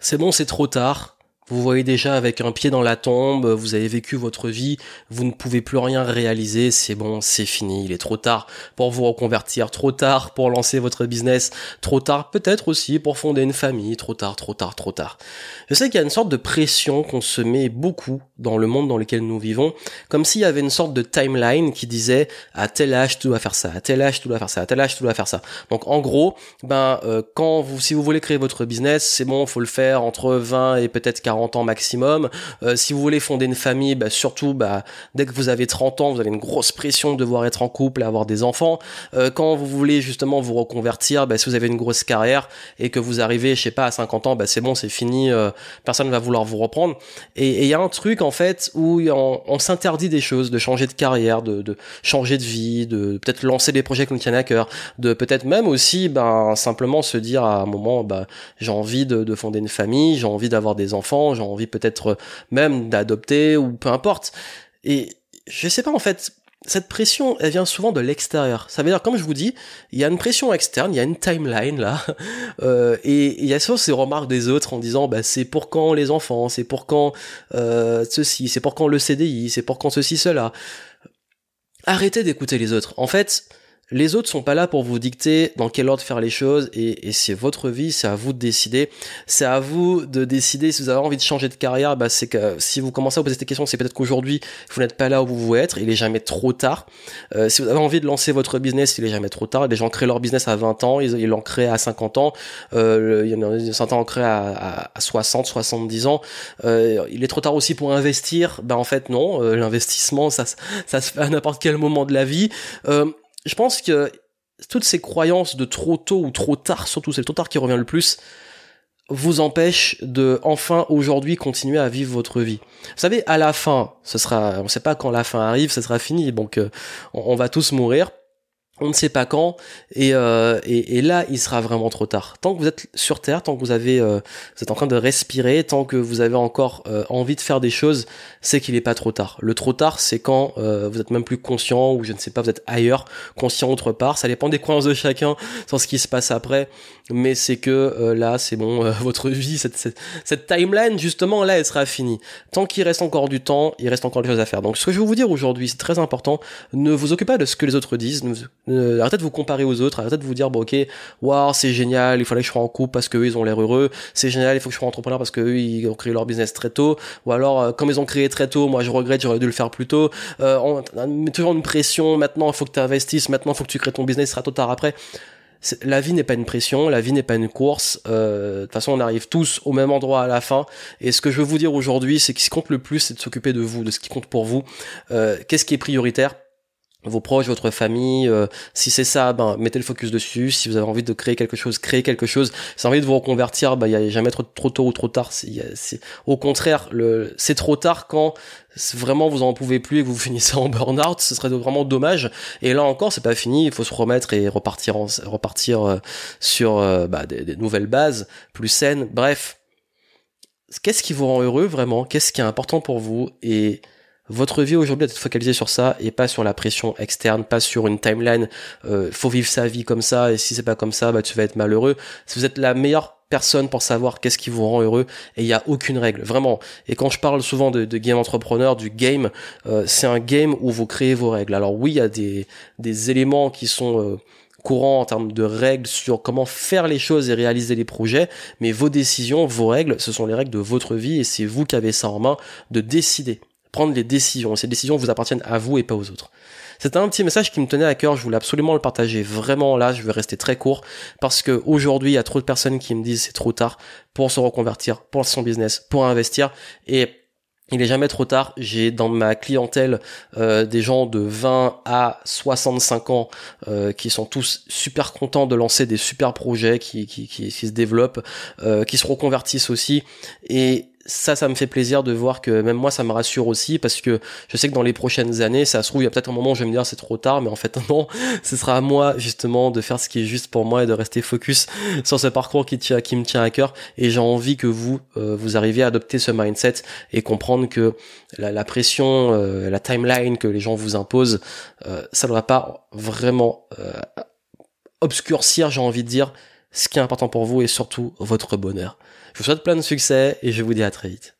c'est bon, c'est trop tard. Vous voyez déjà avec un pied dans la tombe, vous avez vécu votre vie, vous ne pouvez plus rien réaliser, c'est bon, c'est fini, il est trop tard pour vous reconvertir, trop tard pour lancer votre business, trop tard peut-être aussi pour fonder une famille, trop tard, trop tard, trop tard. Je sais qu'il y a une sorte de pression qu'on se met beaucoup dans le monde dans lequel nous vivons, comme s'il y avait une sorte de timeline qui disait à tel âge tu dois faire ça, à tel âge tu dois faire ça, à tel âge tu dois faire ça. Donc en gros, ben euh, quand vous si vous voulez créer votre business, c'est bon, faut le faire entre 20 et peut-être 40 ans maximum. Euh, si vous voulez fonder une famille, bah, surtout bah, dès que vous avez 30 ans, vous avez une grosse pression de devoir être en couple et avoir des enfants. Euh, quand vous voulez justement vous reconvertir, bah, si vous avez une grosse carrière et que vous arrivez, je sais pas, à 50 ans, bah, c'est bon, c'est fini, euh, personne ne va vouloir vous reprendre. Et il y a un truc en fait où on, s'interdit des choses, de changer de carrière, de, changer de vie, de peut-être lancer des projets qui nous tiennent à cœur, de peut-être même aussi ben, simplement se dire à un moment, bah, j'ai envie de fonder une famille, j'ai envie d'avoir des enfants, j'ai envie peut-être même d'adopter ou peu importe. Et je sais pas en fait, cette pression, elle vient souvent de l'extérieur. Ça veut dire, comme je vous dis, il y a une pression externe, il y a une timeline là, euh, et il y a souvent ces remarques des autres en disant, bah c'est pour quand les enfants, c'est pour quand euh, ceci, c'est pour quand le CDI, c'est pour quand ceci, cela. Arrêtez d'écouter les autres. En fait, les autres sont pas là pour vous dicter dans quel ordre faire les choses et, c'est votre vie, c'est à vous de décider. C'est à vous de décider si vous avez envie de changer de carrière. Bah c'est que si vous commencez à vous poser cette question, c'est peut-être qu'aujourd'hui vous n'êtes pas là où vous voulez être. Il est jamais trop tard. Euh, si vous avez envie de lancer votre business, il est jamais trop tard. Les gens créent leur business à 20 ans, ils l'ont créé à 50 ans. Euh, il y en a certains ont créé à, à, 60, 70 ans. Euh, il est trop tard aussi pour investir. Bah en fait non, euh, l'investissement ça ça se fait à n'importe quel moment de la vie. Euh, je pense que toutes ces croyances de trop tôt ou trop tard, surtout c'est le trop tard qui revient le plus, vous empêchent de enfin aujourd'hui continuer à vivre votre vie. Vous savez, à la fin, ce sera, on sait pas quand la fin arrive, ce sera fini, donc euh, on va tous mourir on ne sait pas quand euh, et, et, là il sera vraiment trop tard. Tant que vous êtes sur terre tant que vous avez euh, vous êtes en train de respirer tant que vous avez encore euh, envie de faire des choses c'est qu'il n'est pas trop tard. Le trop tard c'est quand vous êtes même plus conscient ou je ne sais pas vous êtes ailleurs conscient autre part. Ça dépend des croyances de chacun sur ce qui se passe après. Mais c'est que là c'est bon votre vie cette, timeline justement là elle sera finie. Tant qu'il reste encore du temps il reste encore des choses à faire. Donc ce que je vais vous dire aujourd'hui c'est très important. Ne vous occupez pas de ce que les autres disent euh, arrêtez de vous comparer aux autres, arrêtez de vous dire bon ok, waouh c'est génial, il fallait que je sois en couple parce qu'eux ils ont l'air heureux, c'est génial, il faut que je sois entrepreneur parce qu'eux ils ont créé leur business très tôt, ou alors euh, comme ils ont créé très tôt, moi je regrette, j'aurais dû le faire plus tôt. Euh, on, met toujours une pression, maintenant il faut que tu investisses, maintenant il faut que tu crées ton business, ce sera trop tard après la vie n'est pas une pression, la vie n'est pas une course. Euh, de toute façon, on arrive tous au même endroit à la fin. Et ce que je veux vous dire aujourd'hui, c'est que ce qui compte le plus, c'est de s'occuper de vous, de ce qui compte pour vous. Euh, Qu'est-ce qui est prioritaire? Vos proches, votre famille. Euh, si c'est ça, ben mettez le focus dessus. Si vous avez envie de créer quelque chose, créez quelque chose. Si vous avez envie de vous reconvertir, ben il y a jamais trop, tôt ou trop tard. C'est au contraire, le c'est trop tard quand vraiment vous en pouvez plus et que vous finissez en burn-out. Ce serait vraiment dommage. Et là encore, c'est pas fini. Il faut se remettre et repartir en, repartir euh, sur bah, des, des nouvelles bases plus saines. Bref, qu'est-ce qui vous rend heureux vraiment? Qu'est-ce qui est important pour vous? Et votre vie aujourd'hui doit être focalisée sur ça et pas sur la pression externe, pas sur une timeline. Euh, faut vivre sa vie comme ça et si c'est pas comme ça, bah tu vas être malheureux. Si vous êtes la meilleure personne pour savoir qu'est-ce qui vous rend heureux et il y a aucune règle vraiment et quand je parle souvent de, game entrepreneur du game euh, c'est un game où vous créez vos règles alors oui il y a des, des éléments qui sont euh, courants en termes de règles sur comment faire les choses et réaliser les projets, mais vos décisions, vos règles, ce sont les règles de votre vie et c'est vous qui avez ça en main de décider prendre les décisions. Ces décisions vous appartiennent à vous et pas aux autres. C'était un petit message qui me tenait à cœur, je voulais absolument le partager vraiment là, je vais rester très court parce que aujourd'hui, il y a trop de personnes qui me disent c'est trop tard pour se reconvertir, pour son business, pour investir et il est jamais trop tard. J'ai dans ma clientèle euh, des gens de 20 à 65 ans euh, qui sont tous super contents de lancer des super projets qui, qui, qui, se développent, euh, qui se reconvertissent aussi. Et ça, ça me fait plaisir de voir que même moi, ça me rassure aussi parce que je sais que dans les prochaines années, ça se trouve, il y a peut-être un moment où je vais me dire c'est trop tard, mais en fait non, ce sera à moi justement de faire ce qui est juste pour moi et de rester focus sur ce parcours qui, tient, qui me tient à cœur. Et j'ai envie que vous, euh, vous arriviez à adopter ce mindset et comprendre que la, pression, euh, la timeline que les gens vous imposent, euh, ça ne va pas vraiment obscurcir, j'ai envie de dire, ce qui est important pour vous et surtout votre bonheur. Je vous souhaite plein de succès et je vous dis à très vite.